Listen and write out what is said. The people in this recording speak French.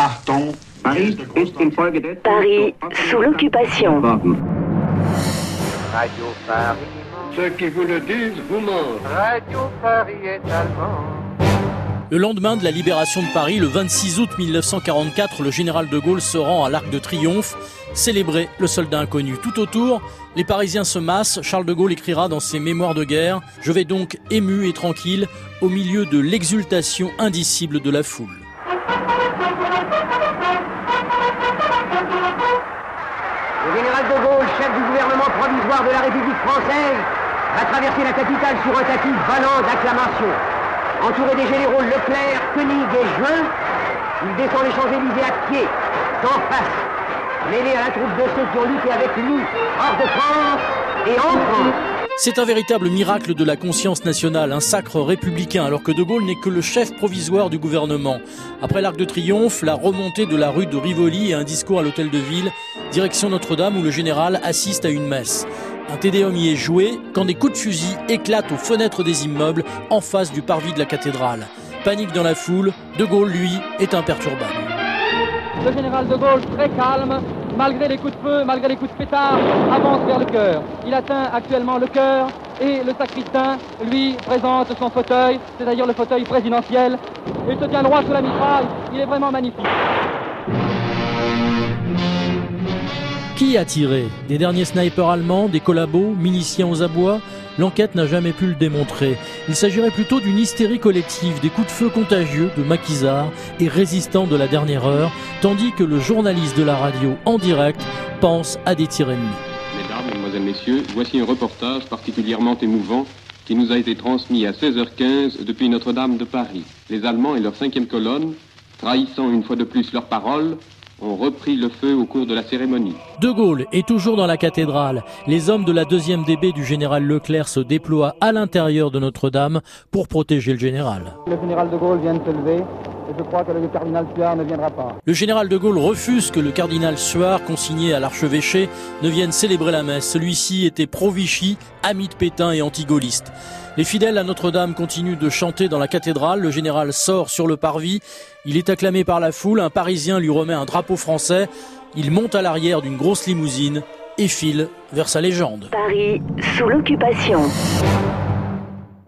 Achtung, Paris ist infolgedessen Paris sous l'occupation. Radio Paris, ceux qui vous le disent vous mentent. Radio Paris est allemand. Le lendemain de la libération de Paris, le 26 août 1944, le général de Gaulle se rend à l'Arc de Triomphe, célébrer le soldat inconnu. Tout autour, les Parisiens se massent. Charles de Gaulle écrira dans ses mémoires de guerre Je vais donc ému et tranquille au milieu de l'exultation indicible de la foule. De Gaulle, chef du gouvernement provisoire de la République française, va traverser la capitale sur un tapis valant d'acclamations. Entouré des généraux Leclerc, Koenig et Juin, il descend les Champs-Élysées à pied, sans face, mêlé à la troupe de ceux qui ont lutté avec lui, hors de France et en France. C'est un véritable miracle de la conscience nationale, un sacre républicain, alors que De Gaulle n'est que le chef provisoire du gouvernement. Après l'Arc de Triomphe, la remontée de la rue de Rivoli et un discours à l'hôtel de ville, direction Notre-Dame où le général assiste à une messe. Un tédéum y est joué quand des coups de fusil éclatent aux fenêtres des immeubles en face du parvis de la cathédrale. Panique dans la foule, De Gaulle, lui, est imperturbable. Le général de Gaulle, très calme, malgré les coups de feu, malgré les coups de pétard, avance vers le cœur. Il atteint actuellement le cœur et le sacristain lui présente son fauteuil, c'est-à-dire le fauteuil présidentiel. Il se tient droit sous la mitraille, il est vraiment magnifique. Qui a tiré Des derniers snipers allemands, des collabos, miliciens aux abois L'enquête n'a jamais pu le démontrer. Il s'agirait plutôt d'une hystérie collective, des coups de feu contagieux de maquisards et résistants de la dernière heure, tandis que le journaliste de la radio en direct pense à des tirs ennemis. Mesdames, Mesdemoiselles, Messieurs, voici un reportage particulièrement émouvant qui nous a été transmis à 16h15 depuis Notre-Dame de Paris. Les Allemands et leur cinquième colonne, trahissant une fois de plus leurs paroles, ont repris le feu au cours de la cérémonie. De Gaulle est toujours dans la cathédrale. Les hommes de la deuxième DB du général Leclerc se déploient à l'intérieur de Notre-Dame pour protéger le général. Le général de Gaulle vient de se lever et je crois que le cardinal Suard ne viendra pas. Le général de Gaulle refuse que le cardinal Suard, consigné à l'archevêché, ne vienne célébrer la messe. Celui-ci était pro-Vichy, ami de Pétain et anti-gaulliste. Les fidèles à Notre-Dame continuent de chanter dans la cathédrale. Le général sort sur le parvis. Il est acclamé par la foule. Un Parisien lui remet un drapeau français. Il monte à l'arrière d'une grosse limousine et file vers sa légende. Paris sous l'occupation.